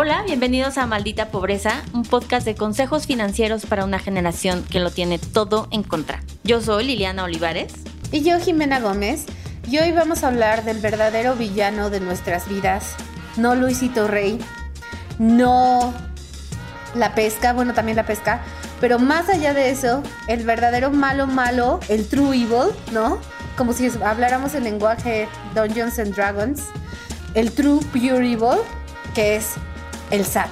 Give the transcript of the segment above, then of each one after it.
Hola, bienvenidos a Maldita Pobreza, un podcast de consejos financieros para una generación que lo tiene todo en contra. Yo soy Liliana Olivares. Y yo, Jimena Gómez. Y hoy vamos a hablar del verdadero villano de nuestras vidas. No Luisito Rey, no la pesca, bueno, también la pesca, pero más allá de eso, el verdadero malo malo, el true evil, ¿no? Como si habláramos el lenguaje Dungeons and Dragons, el true pure evil, que es el SAT.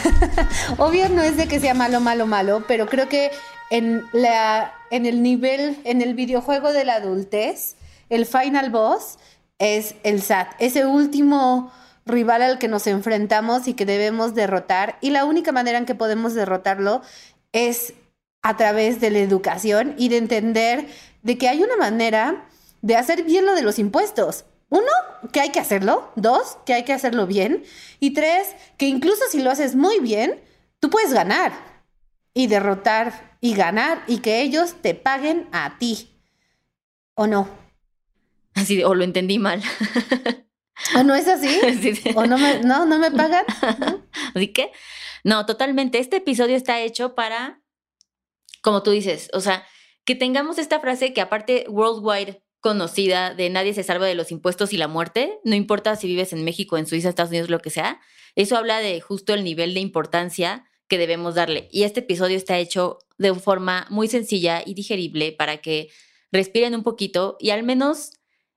Obvio no es de que sea malo, malo, malo, pero creo que en, la, en el nivel, en el videojuego de la adultez, el final boss es el SAT, ese último rival al que nos enfrentamos y que debemos derrotar. Y la única manera en que podemos derrotarlo es a través de la educación y de entender de que hay una manera de hacer bien lo de los impuestos. Uno, que hay que hacerlo. Dos, que hay que hacerlo bien. Y tres, que incluso si lo haces muy bien, tú puedes ganar y derrotar y ganar y que ellos te paguen a ti. ¿O no? Así, o lo entendí mal. ¿O no es así? ¿O no me, no, no me pagan? Así que, no, totalmente. Este episodio está hecho para, como tú dices, o sea, que tengamos esta frase que aparte worldwide conocida de nadie se salva de los impuestos y la muerte, no importa si vives en México, en Suiza, Estados Unidos, lo que sea, eso habla de justo el nivel de importancia que debemos darle. Y este episodio está hecho de forma muy sencilla y digerible para que respiren un poquito y al menos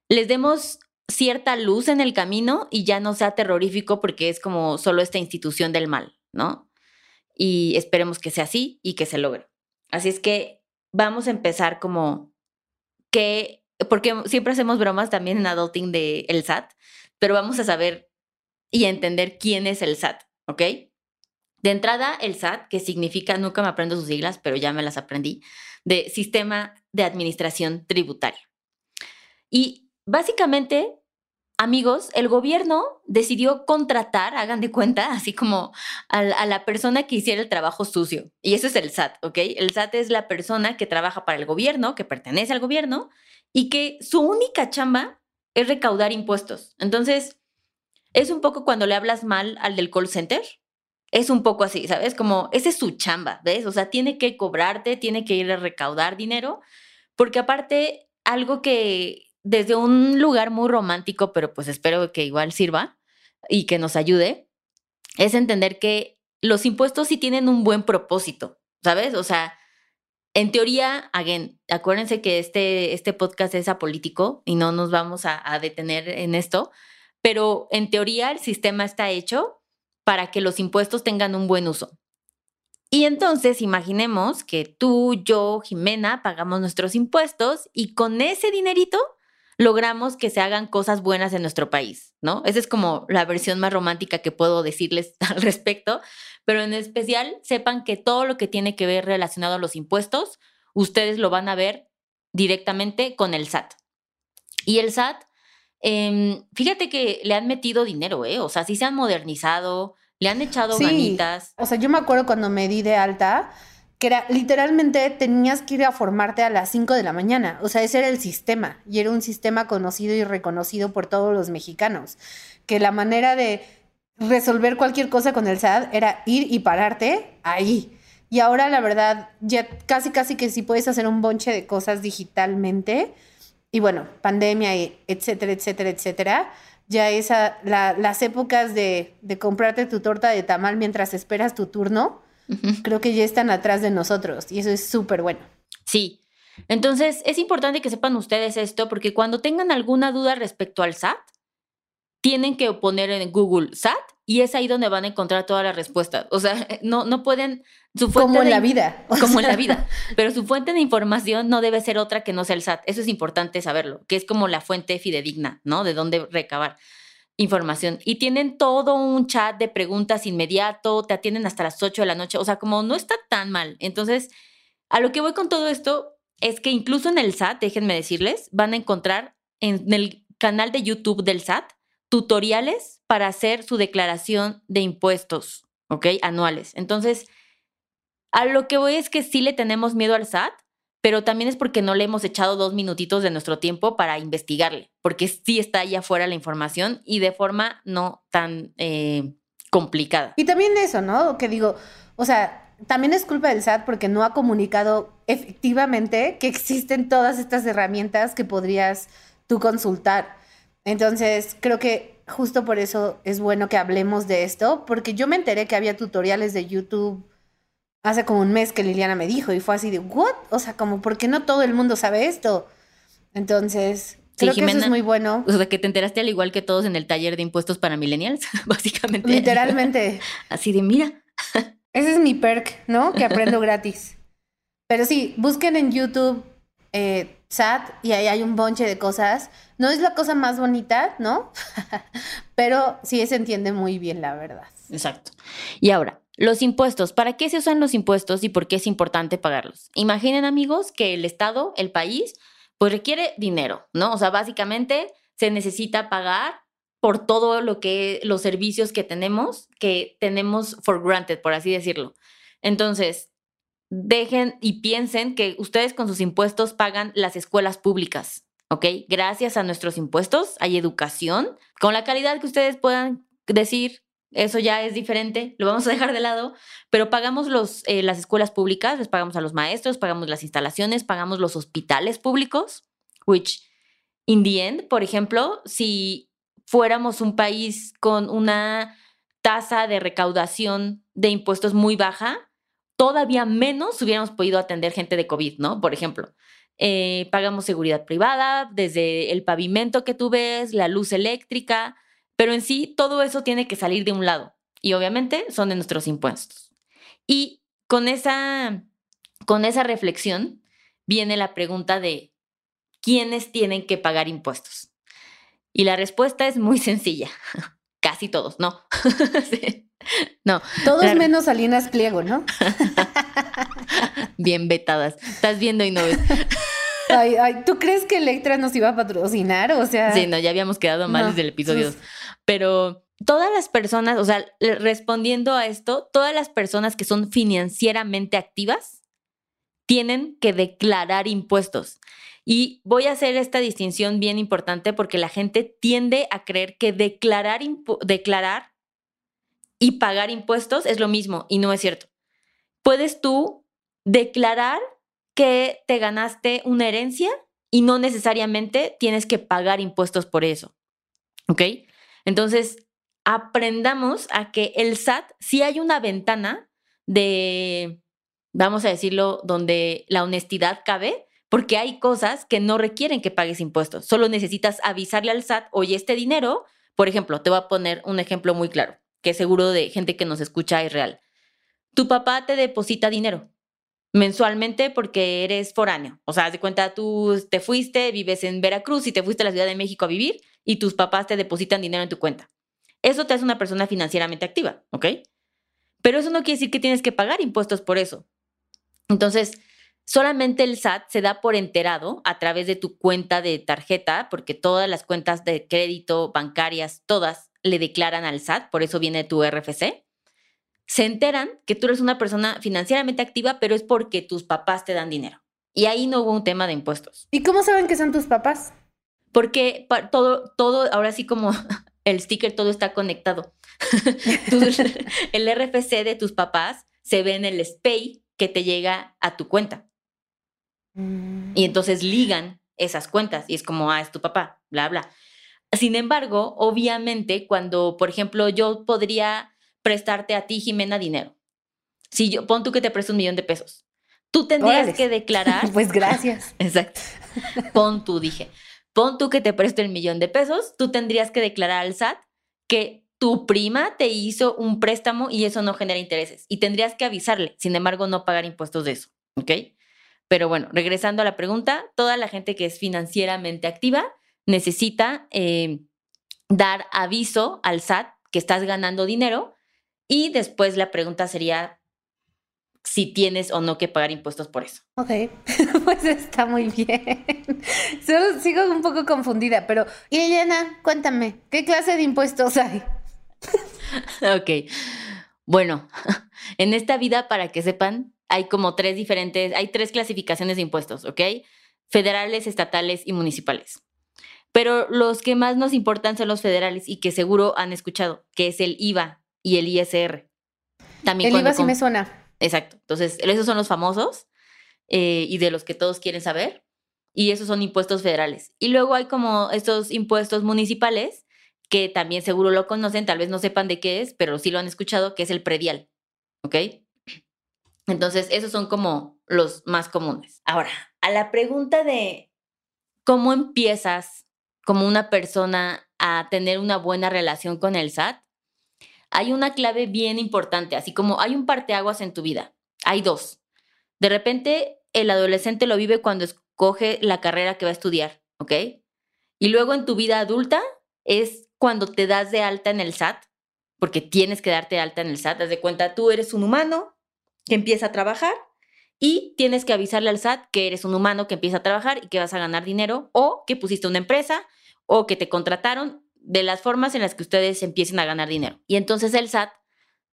les demos cierta luz en el camino y ya no sea terrorífico porque es como solo esta institución del mal, ¿no? Y esperemos que sea así y que se logre. Así es que vamos a empezar como que porque siempre hacemos bromas también en adulting de el SAT, pero vamos a saber y entender quién es el SAT, ¿ok? De entrada, el SAT, que significa, nunca me aprendo sus siglas, pero ya me las aprendí, de Sistema de Administración Tributaria. Y básicamente, amigos, el gobierno decidió contratar, hagan de cuenta, así como a, a, la persona que hiciera el trabajo sucio. Y eso es el SAT, ¿ok? El SAT es la persona que trabaja para el gobierno, que pertenece al gobierno y que su única chamba es recaudar impuestos. Entonces, es un poco cuando le hablas mal al del call center. Es un poco así, ¿sabes? Como ese es su chamba, ¿ves? O sea, tiene que cobrarte, tiene que ir a recaudar dinero, porque aparte, algo que desde un lugar muy romántico, pero pues espero que igual sirva y que nos ayude, es entender que los impuestos sí tienen un buen propósito, ¿sabes? O sea, en teoría, again, acuérdense que este, este podcast es apolítico y no nos vamos a, a detener en esto, pero en teoría el sistema está hecho para que los impuestos tengan un buen uso. Y entonces imaginemos que tú, yo, Jimena, pagamos nuestros impuestos y con ese dinerito logramos que se hagan cosas buenas en nuestro país, ¿no? Esa es como la versión más romántica que puedo decirles al respecto, pero en especial sepan que todo lo que tiene que ver relacionado a los impuestos, ustedes lo van a ver directamente con el SAT. Y el SAT, eh, fíjate que le han metido dinero, ¿eh? O sea, sí se han modernizado, le han echado sí. ganitas. O sea, yo me acuerdo cuando me di de alta, que era literalmente tenías que ir a formarte a las 5 de la mañana. O sea, ese era el sistema y era un sistema conocido y reconocido por todos los mexicanos. Que la manera de resolver cualquier cosa con el SAT era ir y pararte ahí. Y ahora la verdad, ya casi casi que sí puedes hacer un bonche de cosas digitalmente. Y bueno, pandemia, y etcétera, etcétera, etcétera. Ya esa, la, las épocas de, de comprarte tu torta de tamal mientras esperas tu turno, creo que ya están atrás de nosotros y eso es súper bueno. Sí. Entonces, es importante que sepan ustedes esto porque cuando tengan alguna duda respecto al SAT, tienen que poner en Google SAT y es ahí donde van a encontrar todas las respuestas. O sea, no, no pueden... Su fuente como en de, la vida. Como en la vida. Pero su fuente de información no debe ser otra que no sea el SAT. Eso es importante saberlo, que es como la fuente fidedigna, ¿no? De dónde recabar información. Y tienen todo un chat de preguntas inmediato, te atienden hasta las 8 de la noche, o sea, como no está tan mal. Entonces, a lo que voy con todo esto es que incluso en el SAT, déjenme decirles, van a encontrar en el canal de YouTube del SAT tutoriales para hacer su declaración de impuestos, ¿ok? Anuales. Entonces, a lo que voy es que sí le tenemos miedo al SAT, pero también es porque no le hemos echado dos minutitos de nuestro tiempo para investigarle, porque sí está allá afuera la información y de forma no tan eh, complicada. Y también eso, ¿no? Que digo, o sea, también es culpa del SAT porque no ha comunicado efectivamente que existen todas estas herramientas que podrías tú consultar. Entonces, creo que justo por eso es bueno que hablemos de esto, porque yo me enteré que había tutoriales de YouTube hace como un mes que Liliana me dijo y fue así de, ¿what? O sea, como, ¿por qué no todo el mundo sabe esto? Entonces, creo que eso es muy bueno. O sea, que te enteraste al igual que todos en el taller de impuestos para millennials, básicamente. Literalmente. Así de, mira. Ese es mi perk, ¿no? Que aprendo gratis. Pero sí, busquen en YouTube eh, SAT y ahí hay un bonche de cosas. No es la cosa más bonita, ¿no? Pero sí se entiende muy bien, la verdad. Exacto. Y ahora, los impuestos. ¿Para qué se usan los impuestos y por qué es importante pagarlos? Imaginen, amigos, que el Estado, el país, pues requiere dinero, ¿no? O sea, básicamente se necesita pagar por todo lo que los servicios que tenemos, que tenemos for granted, por así decirlo. Entonces, dejen y piensen que ustedes con sus impuestos pagan las escuelas públicas, ¿ok? Gracias a nuestros impuestos hay educación con la calidad que ustedes puedan decir. Eso ya es diferente, lo vamos a dejar de lado, pero pagamos los, eh, las escuelas públicas, les pagamos a los maestros, pagamos las instalaciones, pagamos los hospitales públicos, which in the end, por ejemplo, si fuéramos un país con una tasa de recaudación de impuestos muy baja, todavía menos hubiéramos podido atender gente de COVID, ¿no? Por ejemplo, eh, pagamos seguridad privada, desde el pavimento que tú ves, la luz eléctrica, pero en sí todo eso tiene que salir de un lado y obviamente son de nuestros impuestos. Y con esa, con esa reflexión viene la pregunta de quiénes tienen que pagar impuestos. Y la respuesta es muy sencilla. Casi todos, no. No. Todos menos Salinas Pliego, ¿no? Bien vetadas. Estás viendo y no ves. Ay, ay, ¿tú crees que Electra nos iba a patrocinar? O sea. Sí, no, ya habíamos quedado mal desde el episodio Pero todas las personas, o sea, respondiendo a esto, todas las personas que son financieramente activas tienen que declarar impuestos. Y voy a hacer esta distinción bien importante porque la gente tiende a creer que declarar, declarar y pagar impuestos es lo mismo y no es cierto. Puedes tú declarar que te ganaste una herencia y no necesariamente tienes que pagar impuestos por eso. ¿Ok? Entonces, aprendamos a que el SAT, si hay una ventana de, vamos a decirlo, donde la honestidad cabe, porque hay cosas que no requieren que pagues impuestos. Solo necesitas avisarle al SAT, oye, este dinero, por ejemplo, te voy a poner un ejemplo muy claro, que seguro de gente que nos escucha es real. Tu papá te deposita dinero mensualmente porque eres foráneo. O sea, de cuenta, tú te fuiste, vives en Veracruz y te fuiste a la Ciudad de México a vivir y tus papás te depositan dinero en tu cuenta. Eso te hace una persona financieramente activa, ¿ok? Pero eso no quiere decir que tienes que pagar impuestos por eso. Entonces, solamente el SAT se da por enterado a través de tu cuenta de tarjeta, porque todas las cuentas de crédito bancarias, todas le declaran al SAT, por eso viene tu RFC se enteran que tú eres una persona financieramente activa, pero es porque tus papás te dan dinero. Y ahí no hubo un tema de impuestos. ¿Y cómo saben que son tus papás? Porque todo, todo, ahora sí como el sticker, todo está conectado. el RFC de tus papás se ve en el SPAY que te llega a tu cuenta. Y mm. entonces ligan esas cuentas y es como, ah, es tu papá, bla, bla. Sin embargo, obviamente, cuando, por ejemplo, yo podría prestarte a ti, Jimena, dinero. Si yo, pon tú que te presto un millón de pesos. Tú tendrías que declarar. pues gracias. Exacto. Pon tú, dije. Pon tú que te presto el millón de pesos. Tú tendrías que declarar al SAT que tu prima te hizo un préstamo y eso no genera intereses. Y tendrías que avisarle. Sin embargo, no pagar impuestos de eso. ¿Ok? Pero bueno, regresando a la pregunta, toda la gente que es financieramente activa necesita eh, dar aviso al SAT que estás ganando dinero y después la pregunta sería si tienes o no que pagar impuestos por eso. Ok, pues está muy bien. Solo sigo un poco confundida, pero Elena, cuéntame, ¿qué clase de impuestos hay? ok, bueno, en esta vida, para que sepan, hay como tres diferentes, hay tres clasificaciones de impuestos, ¿ok? Federales, estatales y municipales. Pero los que más nos importan son los federales y que seguro han escuchado, que es el IVA, y el ISR. También el IVA sí me suena. Exacto. Entonces, esos son los famosos eh, y de los que todos quieren saber. Y esos son impuestos federales. Y luego hay como estos impuestos municipales que también seguro lo conocen, tal vez no sepan de qué es, pero sí lo han escuchado, que es el predial. ¿Ok? Entonces, esos son como los más comunes. Ahora, a la pregunta de cómo empiezas como una persona a tener una buena relación con el SAT, hay una clave bien importante, así como hay un parteaguas en tu vida. Hay dos. De repente, el adolescente lo vive cuando escoge la carrera que va a estudiar, ¿ok? Y luego en tu vida adulta es cuando te das de alta en el SAT, porque tienes que darte de alta en el SAT. Haz de cuenta, tú eres un humano que empieza a trabajar y tienes que avisarle al SAT que eres un humano que empieza a trabajar y que vas a ganar dinero o que pusiste una empresa o que te contrataron de las formas en las que ustedes empiecen a ganar dinero. Y entonces el SAT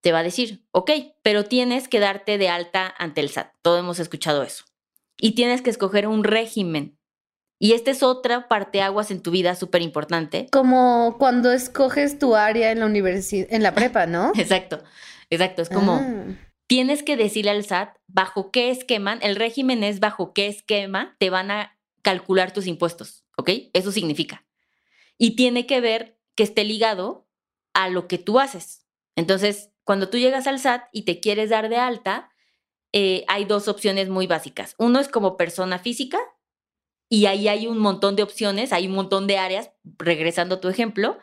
te va a decir, ok, pero tienes que darte de alta ante el SAT. Todos hemos escuchado eso. Y tienes que escoger un régimen. Y esta es otra parte aguas en tu vida súper importante. Como cuando escoges tu área en la universidad, en la prepa, ¿no? exacto, exacto. Es como, ah. tienes que decirle al SAT bajo qué esquema, el régimen es bajo qué esquema te van a calcular tus impuestos, ¿ok? Eso significa y tiene que ver que esté ligado a lo que tú haces. Entonces, cuando tú llegas al SAT y te quieres dar de alta, eh, hay dos opciones muy básicas. Uno es como persona física y ahí hay un montón de opciones, hay un montón de áreas, regresando a tu ejemplo,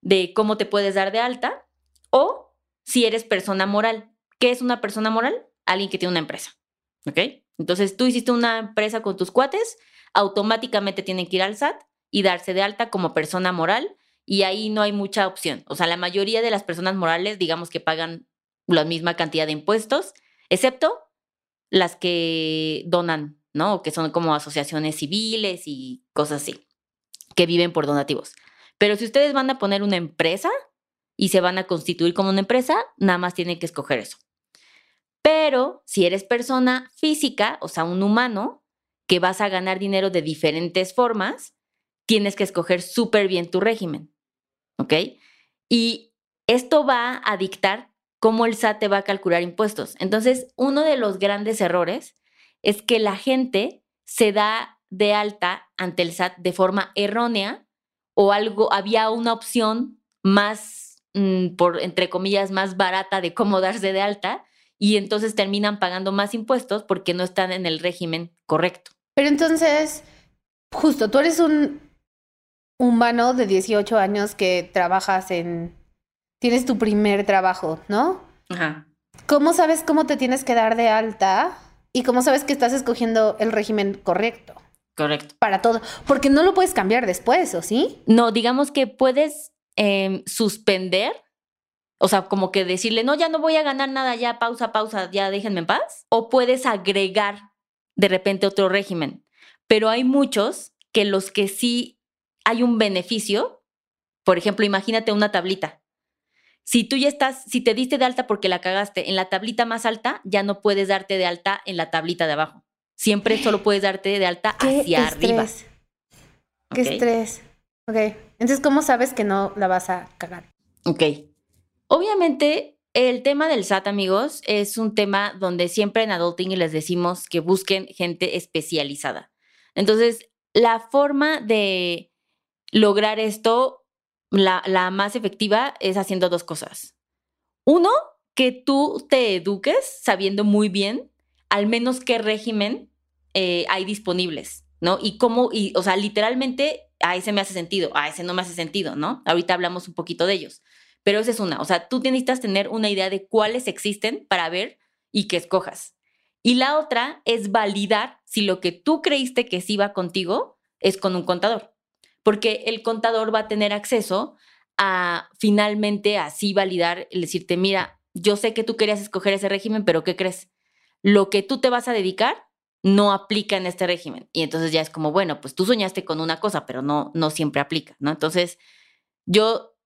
de cómo te puedes dar de alta o si eres persona moral. ¿Qué es una persona moral? Alguien que tiene una empresa. ¿Ok? Entonces tú hiciste una empresa con tus cuates, automáticamente tienen que ir al SAT y darse de alta como persona moral y ahí no hay mucha opción. O sea, la mayoría de las personas morales, digamos que pagan la misma cantidad de impuestos, excepto las que donan, ¿no? Que son como asociaciones civiles y cosas así, que viven por donativos. Pero si ustedes van a poner una empresa y se van a constituir como una empresa, nada más tienen que escoger eso. Pero si eres persona física, o sea, un humano, que vas a ganar dinero de diferentes formas, tienes que escoger súper bien tu régimen. ¿Ok? Y esto va a dictar cómo el SAT te va a calcular impuestos. Entonces, uno de los grandes errores es que la gente se da de alta ante el SAT de forma errónea o algo, había una opción más, mm, por entre comillas, más barata de cómo darse de alta y entonces terminan pagando más impuestos porque no están en el régimen correcto. Pero entonces, justo, tú eres un humano de 18 años que trabajas en... Tienes tu primer trabajo, ¿no? Ajá. ¿Cómo sabes cómo te tienes que dar de alta y cómo sabes que estás escogiendo el régimen correcto? Correcto. Para todo. Porque no lo puedes cambiar después, ¿o sí? No, digamos que puedes em, suspender, o sea, como que decirle, no, ya no voy a ganar nada, ya pausa, pausa, ya déjenme en paz. O puedes agregar de repente otro régimen. Pero hay muchos que los que sí hay un beneficio. Por ejemplo, imagínate una tablita. Si tú ya estás, si te diste de alta porque la cagaste en la tablita más alta, ya no puedes darte de alta en la tablita de abajo. Siempre solo puedes darte de alta hacia arriba. Qué estrés. Ok. Entonces, ¿cómo sabes que no la vas a cagar? Ok. Obviamente, el tema del SAT, amigos, es un tema donde siempre en Adulting les decimos que busquen gente especializada. Entonces, la forma de lograr esto, la, más efectiva es haciendo dos cosas. Uno, que tú te eduques sabiendo muy bien al menos qué régimen eh, hay disponibles, ¿no? Y cómo, y, o sea, literalmente a ese me hace sentido, a ese no me hace sentido, ¿no? Ahorita hablamos un poquito de ellos. Pero esa es una, o sea, tú necesitas tener una idea de cuáles existen para ver y que escojas. Y la otra es validar si lo que tú creíste que sí va contigo es con un contador porque el contador va a tener acceso a finalmente así validar, y decirte, mira, yo sé que tú querías escoger ese régimen, pero ¿qué crees? Lo que tú te vas a dedicar no aplica en este régimen. Y entonces ya es como, bueno, pues tú soñaste con una cosa, pero no, no siempre aplica, ¿no? Entonces, yo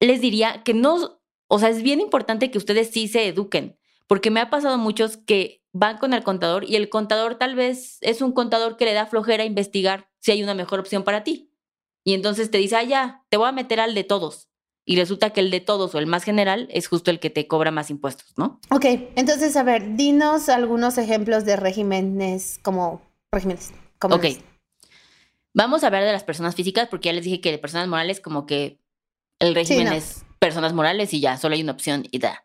les diría que no, o sea, es bien importante que ustedes sí se eduquen, porque me ha pasado muchos que van con el contador y el contador tal vez es un contador que le da flojera investigar si hay una mejor opción para ti. Y entonces te dice, ah, ya, te voy a meter al de todos. y resulta que el de todos o el más general es justo el que te cobra más impuestos, ¿no? Ok, entonces, a ver, dinos algunos ejemplos de regímenes como regímenes. Ok. Vamos a hablar de las personas físicas porque ya les dije que de personas morales como que el régimen es personas morales y ya, solo hay una opción y da.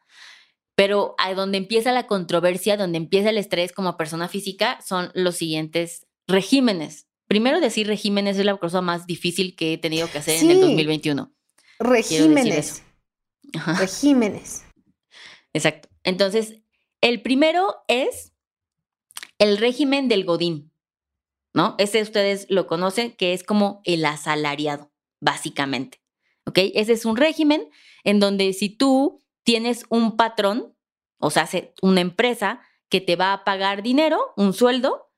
Pero a donde empieza la controversia, donde empieza el estrés como persona física, son los siguientes regímenes. Primero decir regímenes es la cosa más difícil que he tenido que hacer en el 2021. Regímenes. Regímenes. Exacto. Entonces, el primero es el régimen del Godín, ¿no? Ese ustedes lo conocen, que es como el asalariado, básicamente. ¿Ok? Ese es un régimen en donde si tú tienes un patrón, o sea, una empresa que te va a pagar dinero, un sueldo,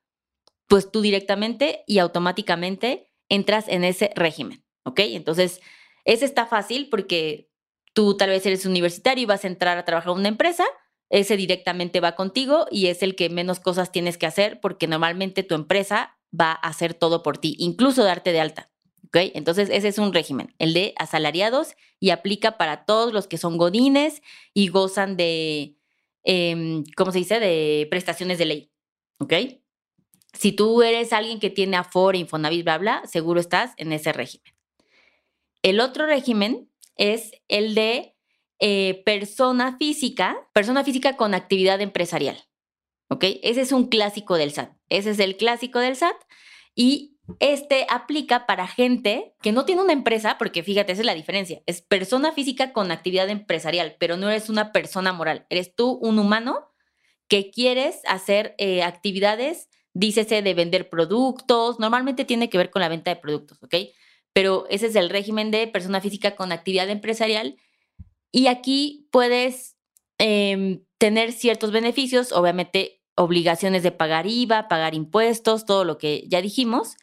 pues tú directamente y automáticamente entras en ese régimen, ¿ok? Entonces, ese está fácil porque tú tal vez eres universitario y vas a entrar a trabajar en una empresa, ese directamente va contigo y es el que menos cosas tienes que hacer porque normalmente tu empresa va a hacer todo por ti, incluso darte de alta. Entonces, ese es un régimen, el de asalariados, y aplica para todos los que son godines y gozan de, em, ¿cómo se dice?, de prestaciones de ley. ¿Ok? Si tú eres alguien que tiene Afore, Infonavit, bla, bla, seguro estás en ese régimen. El otro régimen es el de eh, persona física, persona física con actividad empresarial. ¿Ok? Ese es un clásico del SAT. Ese es el clásico del SAT. Y este aplica para gente que no tiene una empresa, porque fíjate, esa es la diferencia. Es persona física con actividad empresarial, pero no eres una persona moral. Eres tú un humano que quieres hacer eh, actividades, dícese de vender productos. Normalmente tiene que ver con la venta de productos, ¿ok? Pero ese es el régimen de persona física con actividad empresarial. Y aquí puedes em, tener ciertos beneficios, obviamente obligaciones de pagar IVA, pagar impuestos, todo lo que ya dijimos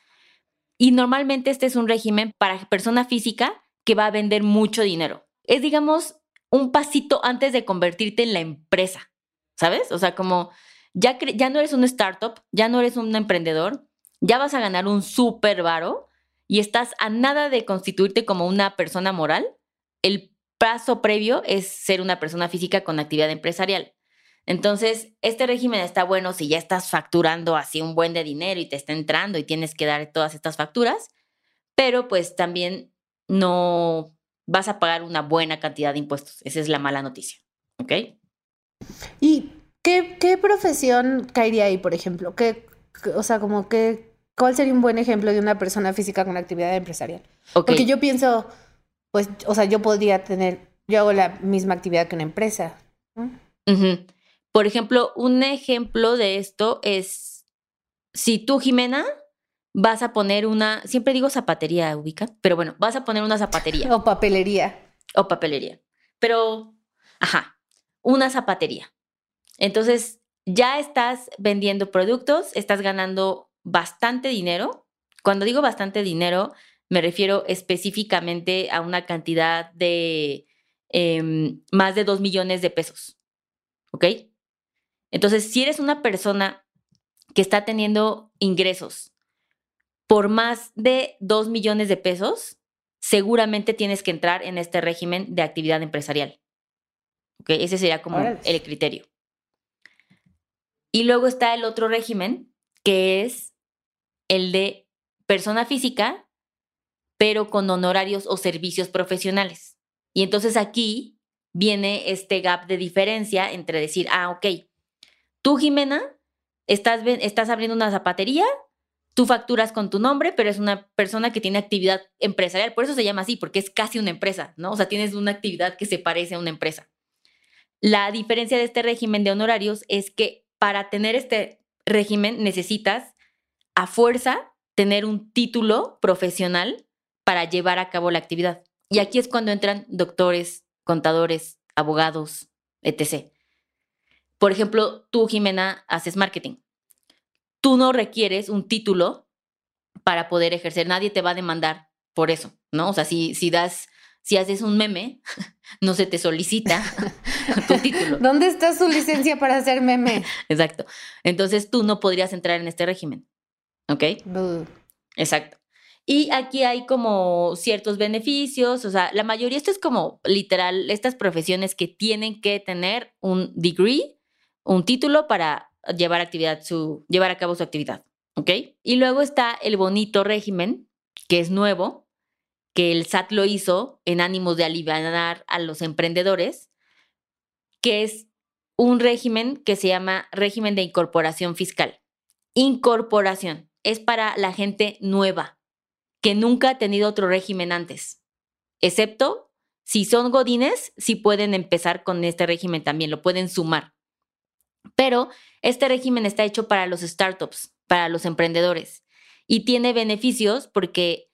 y normalmente este es un régimen para persona física que va a vender mucho dinero. Es, digamos, un pasito antes de convertirte en la empresa, ¿sabes? O sea, como ya, ya no eres un startup, ya no eres un emprendedor, ya vas a ganar un súper varo y estás a nada de constituirte como una persona moral. El paso previo es ser una persona física con actividad empresarial. Entonces, este régimen está bueno si ya estás facturando así un buen de dinero y te está entrando y tienes que dar todas estas facturas, pero pues también no vas a pagar una buena cantidad de impuestos. Esa es la mala noticia. ¿Ok? ¿Y qué, profesión caería ahí, por ejemplo? ¿Qué, o sea, como que, ¿cuál sería un buen ejemplo de una persona física con actividad empresarial? Porque yo pienso, pues, o sea, yo podría tener, yo hago la misma actividad que una empresa. Por ejemplo, un ejemplo de esto es, si tú, Jimena, vas a poner una, siempre digo zapatería, ubica, pero bueno, vas a poner una zapatería. o papelería. O papelería. Pero, ajá, una zapatería. Entonces, ya estás vendiendo productos, estás ganando bastante dinero. Cuando digo bastante dinero, me refiero específicamente a una cantidad de em, más de dos millones de pesos. ¿Ok? Entonces, si eres una persona que está teniendo ingresos por más de 2 millones de pesos, seguramente tienes que entrar en este régimen de actividad empresarial. ¿Ok? Ese sería como el criterio. Y luego está el otro régimen, que es el de persona física, pero con honorarios o servicios profesionales. Y entonces aquí viene este gap de diferencia entre decir, ah, ok, Tú, Jimena, estás, estás abriendo una zapatería, tú facturas con tu nombre, pero es una persona que tiene actividad empresarial. Por eso se llama así, porque es casi una empresa, ¿no? O sea, tienes una actividad que se parece a una empresa. La diferencia de este régimen de honorarios es que para tener este régimen necesitas a fuerza tener un título profesional para llevar a cabo la actividad. Y aquí es cuando entran doctores, contadores, abogados, etc. Por ejemplo, tú, Jimena, haces marketing. Tú no requieres un título para poder ejercer. Nadie te va a demandar por eso, ¿no? O sea, si, si das, si haces un meme, no se te solicita tu título. ¿Dónde está su licencia para hacer meme? Exacto. Entonces tú no podrías entrar en este régimen. ¿Ok? Exacto. Y aquí hay como ciertos beneficios, o sea, la mayoría, esto es como literal, estas profesiones que tienen que tener un degree, un título para llevar actividad, su, llevar a cabo su actividad, ¿ok? Y luego está el bonito régimen, que es nuevo, que el SAT lo hizo en ánimos de aliviar a los emprendedores, que es un régimen que se llama régimen de incorporación fiscal. Incorporación es para la gente nueva, que nunca ha tenido otro régimen antes, excepto si son godines, sí pueden empezar con este régimen también, lo pueden sumar. Pero este régimen está hecho para los startups, para los emprendedores, y tiene beneficios porque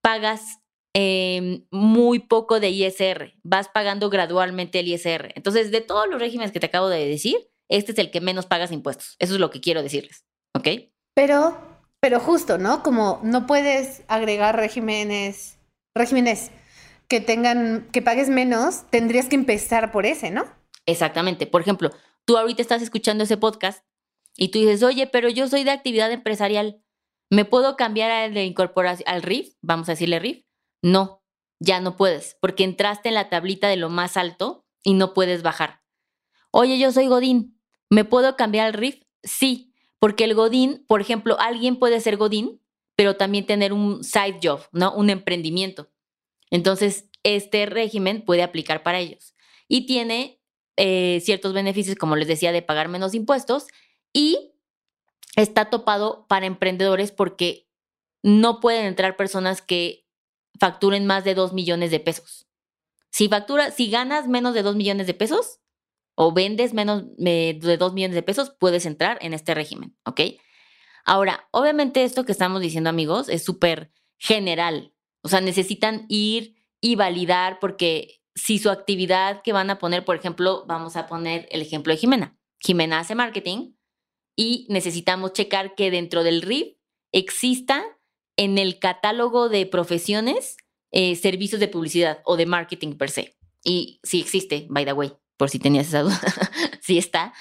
pagas em, muy poco de ISR, vas pagando gradualmente el ISR. Entonces, de todos los regímenes que te acabo de decir, este es el que menos pagas impuestos. Eso es lo que quiero decirles, ¿ok? Pero pero justo, ¿no? Como no puedes agregar regímenes, regímenes que tengan, que pagues menos, tendrías que empezar por ese, ¿no? Exactamente. Por ejemplo, tú ahorita estás escuchando ese podcast y tú dices, oye, pero yo soy de actividad empresarial. ¿Me puedo cambiar al de incorporación, al RIF? Vamos a decirle RIF. No, ya no puedes, porque entraste en la tablita de lo más alto y no puedes bajar. Oye, yo soy Godín. ¿Me puedo cambiar al RIF? Sí, porque el Godín, por ejemplo, alguien puede ser Godín, pero también tener un side job, ¿no? Un emprendimiento. Entonces, este régimen puede aplicar para ellos. Y tiene eh, ciertos beneficios, como les decía, de pagar menos impuestos y está topado para emprendedores porque no pueden entrar personas que facturen más de 2 millones de pesos. Si factura, si ganas menos de 2 millones de pesos, o vendes menos de 2 millones de pesos, puedes entrar en este régimen, ¿ok? Ahora, obviamente esto que estamos diciendo amigos es súper general, o sea, necesitan ir y validar porque si su actividad que van a poner, por ejemplo, vamos a poner el ejemplo de Jimena. Jimena hace marketing y necesitamos checar que dentro del RIF exista en el catálogo de profesiones eh, servicios de publicidad o de marketing per se. Y sí existe, by the way por si tenías esa duda. sí está.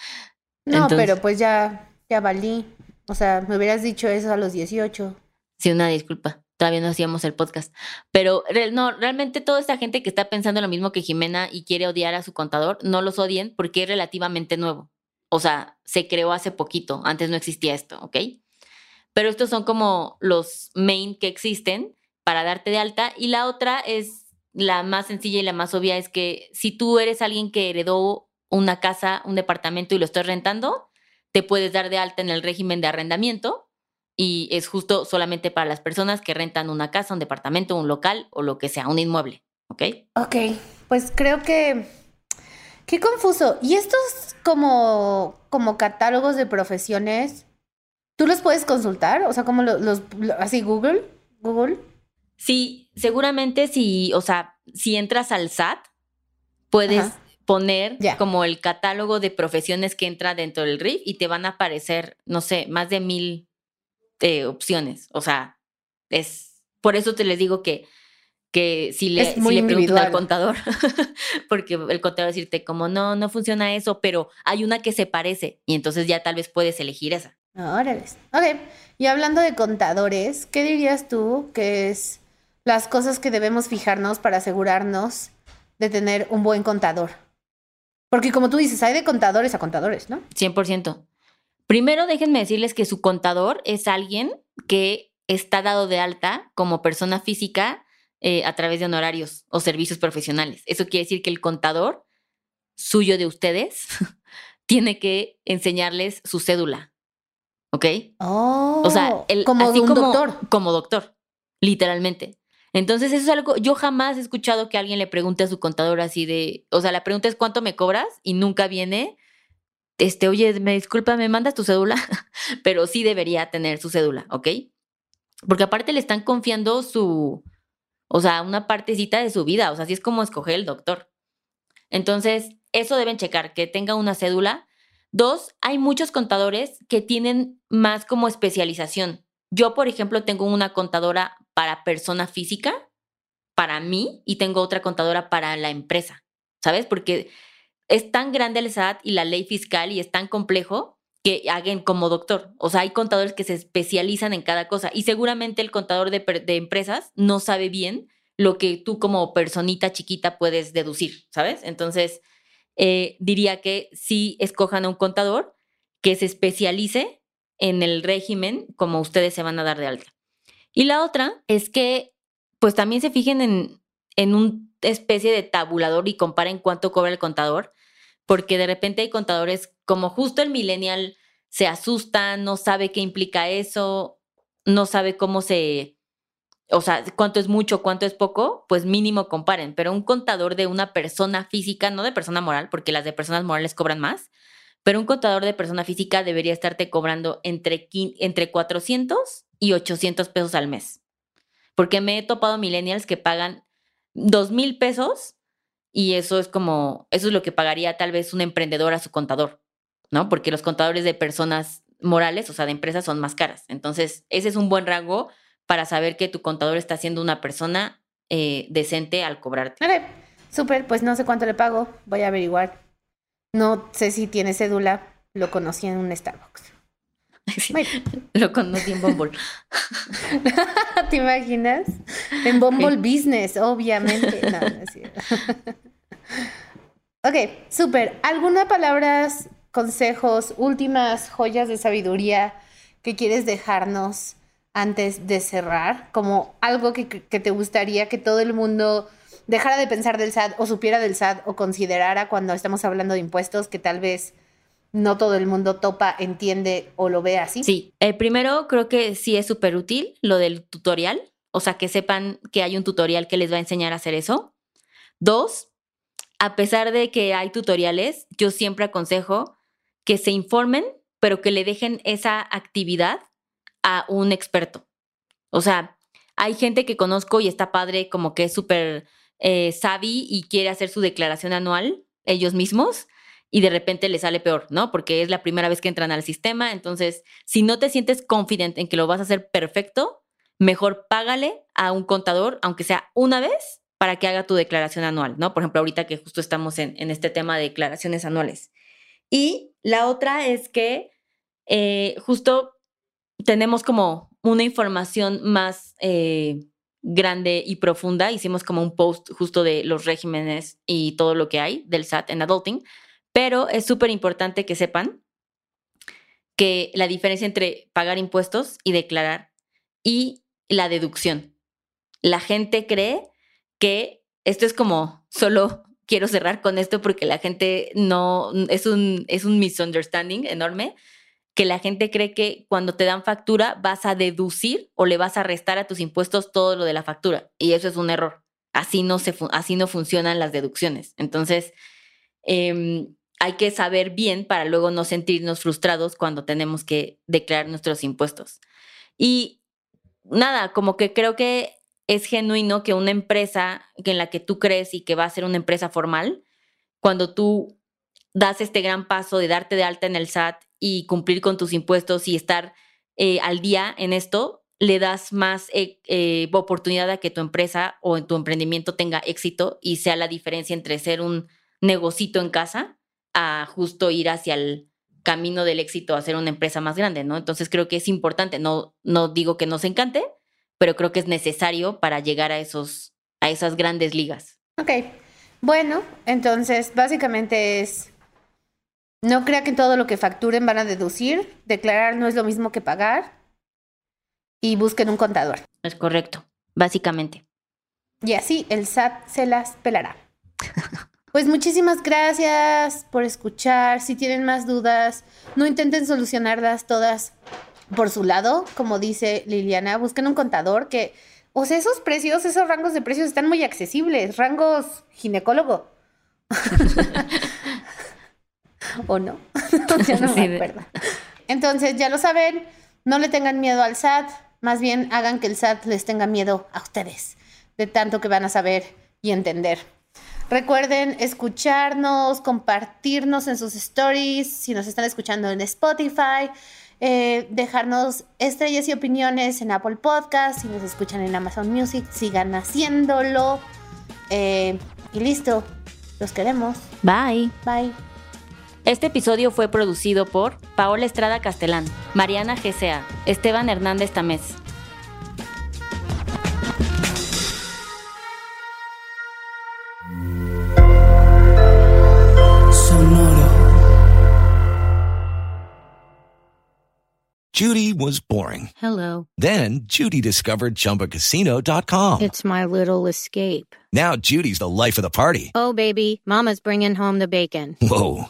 No, pero pues ya, ya valí. O sea, me hubieras dicho eso a los 18. Sí, una disculpa. Todavía no hacíamos el podcast. Pero no, realmente toda esta gente que está pensando lo mismo que Jimena y quiere odiar a su contador, no los odien porque es relativamente nuevo. O sea, se creó hace poquito. Antes no existía esto, ¿ok? Pero estos son como los main que existen para darte de alta. Y la otra es la más sencilla y la más obvia es que si tú eres alguien que heredó una casa, un departamento y lo estás rentando, te puedes dar de alta en el régimen de arrendamiento y es justo solamente para las personas que rentan una casa, un departamento, un local o lo que sea, un inmueble, ¿ok? Ok, pues creo que... Qué confuso. ¿Y estos como, como catálogos de profesiones, tú los puedes consultar? O sea, como los así Google, Google. Sí, seguramente si, o sea, si entras al SAT, puedes poner como el catálogo de profesiones que entra dentro del RIF y te van a aparecer, no sé, más de mil eh, opciones. O sea, es por eso te les digo que, que si le, si le preguntas al contador, porque el contador va a decirte como, no, no funciona eso, pero hay una que se parece y entonces ya tal vez puedes elegir esa. Órale. Ok, y hablando de contadores, ¿qué dirías tú que es las cosas que debemos fijarnos para asegurarnos de tener un buen contador. Porque como tú dices, hay de contadores a contadores, ¿no? 100%. Primero déjenme decirles que su contador es alguien que está dado de alta como persona física eh, a través de honorarios o servicios profesionales. Eso quiere decir que el contador suyo de ustedes tiene que enseñarles su cédula. ¿Ok? Oh, o sea, el, como un doctor. Como doctor, literalmente. Entonces, eso es algo, yo jamás he escuchado que alguien le pregunte a su contador así de, o sea, la pregunta es cuánto me cobras y nunca viene, este, oye, me disculpa, ¿me mandas tu cédula? Pero sí debería tener su cédula, ¿ok? Porque aparte le están confiando su, o sea, una partecita de su vida, o sea, así es como escoger el doctor. Entonces, eso deben checar, que tenga una cédula. Dos, hay muchos contadores que tienen más como especialización. Yo, por ejemplo, tengo una contadora para persona física, para mí, y tengo otra contadora para la empresa, ¿sabes? Porque es tan grande el SAT y la ley fiscal y es tan complejo que hagan como doctor. O sea, hay contadores que se especializan en cada cosa y seguramente el contador de, empresas no sabe bien lo que tú como personita chiquita puedes deducir, ¿sabes? Entonces, eh, diría que sí escojan a un contador que se especialice en el régimen como ustedes se van a dar de alta. Y la otra es que pues también se fijen en, en una especie de tabulador y comparen cuánto cobra el contador, porque de repente hay contadores como justo el millennial se asusta, no sabe qué implica eso, no sabe cómo se o sea, cuánto es mucho, cuánto es poco, pues mínimo comparen. Pero un contador de una persona física, no de persona moral, porque las de personas morales cobran más, pero un contador de persona física debería estarte cobrando entre, entre 400 y 800 pesos al mes. Porque me he topado millennials que pagan 2 mil pesos y eso es como, eso es lo que pagaría tal vez un emprendedor a su contador, ¿no? Porque los contadores de personas morales, o sea, de empresas, son más caras. Entonces, ese es un buen rango para saber que tu contador está siendo una persona eh, decente al cobrarte. Vale, súper, pues no sé cuánto le pago, voy a averiguar. No sé si tiene cédula, lo conocí en un Starbucks. Lo conocí en Bumble. ¿Te imaginas? En Bumble Business, obviamente. No, no es cierto. ok, súper. ¿Alguna palabras, consejos, últimas joyas de sabiduría que quieres dejarnos antes de cerrar, como algo que, te gustaría que todo el mundo dejara de pensar del SAT o supiera del SAT o considerara cuando estamos hablando de impuestos que tal vez no todo el mundo topa, entiende o lo ve así? Sí, eh, primero creo que sí es súper útil lo del tutorial, o sea, que sepan que hay un tutorial que les va a enseñar a hacer eso. Dos, a pesar de que hay tutoriales, yo siempre aconsejo que se informen, pero que le dejen esa actividad a un experto. O sea, hay gente que conozco y está padre, como que es súper eh, savvy y quiere hacer su declaración anual ellos mismos y de repente le sale peor, ¿no? Porque es la primera vez que entran al sistema. Entonces, si no te sientes confident en que lo vas a hacer perfecto, mejor págale a un contador, aunque sea una vez, para que haga tu declaración anual, ¿no? Por ejemplo, ahorita que justo estamos en, este tema de declaraciones anuales. Y la otra es que eh, justo tenemos como una información más eh, grande y profunda. Hicimos como un post justo de los regímenes y todo lo que hay del SAT en adulting, pero es súper importante que sepan que la diferencia entre pagar impuestos y declarar y la deducción. La gente cree que esto es como solo quiero cerrar con esto porque la gente no es un es un misunderstanding enorme que la gente cree que cuando te dan factura vas a deducir o le vas a restar a tus impuestos todo lo de la factura. Y eso es un error. Así no, se así no funcionan las deducciones. Entonces, em, hay que saber bien para luego no sentirnos frustrados cuando tenemos que declarar nuestros impuestos. Y nada, como que creo que es genuino que una empresa en la que tú crees y que va a ser una empresa formal, cuando tú das este gran paso de darte de alta en el SAT y cumplir con tus impuestos y estar eh, al día en esto, le das más eh, eh, oportunidad a que tu empresa o tu emprendimiento tenga éxito y sea la diferencia entre ser un negocito en casa a justo ir hacia el camino del éxito a ser una empresa más grande, ¿no? Entonces creo que es importante, no, no digo que nos encante, pero creo que es necesario para llegar a, esos, a esas grandes ligas. Ok, bueno, entonces básicamente es no crea que todo lo que facturen van a deducir. Declarar no es lo mismo que pagar. Y busquen un contador. Es correcto, básicamente. Y así el SAT se las pelará. Pues muchísimas gracias por escuchar. Si tienen más dudas, no intenten solucionarlas todas por su lado, como dice Liliana. Busquen un contador que, o sea, esos precios, esos rangos de precios están muy accesibles. Rangos ginecólogo. ¿O no? ya no me acuerdo. Entonces, ya lo saben, no le tengan miedo al SAT, más bien hagan que el SAT les tenga miedo a ustedes, de tanto que van a saber y entender. Recuerden escucharnos, compartirnos en sus stories, si nos están escuchando en Spotify, eh, dejarnos estrellas y opiniones en Apple Podcast, si nos escuchan en Amazon Music, sigan haciéndolo. Eh, y listo, los queremos. Bye. Bye. Este episodio fue producido por Paola Estrada Castelán, Mariana GCA, Esteban Hernández Tamés. Judy was boring. Hello. Then Judy discovered ChumbaCasino.com. It's my little escape. Now Judy's the life of the party. Oh, baby, Mama's bringing home the bacon. Whoa,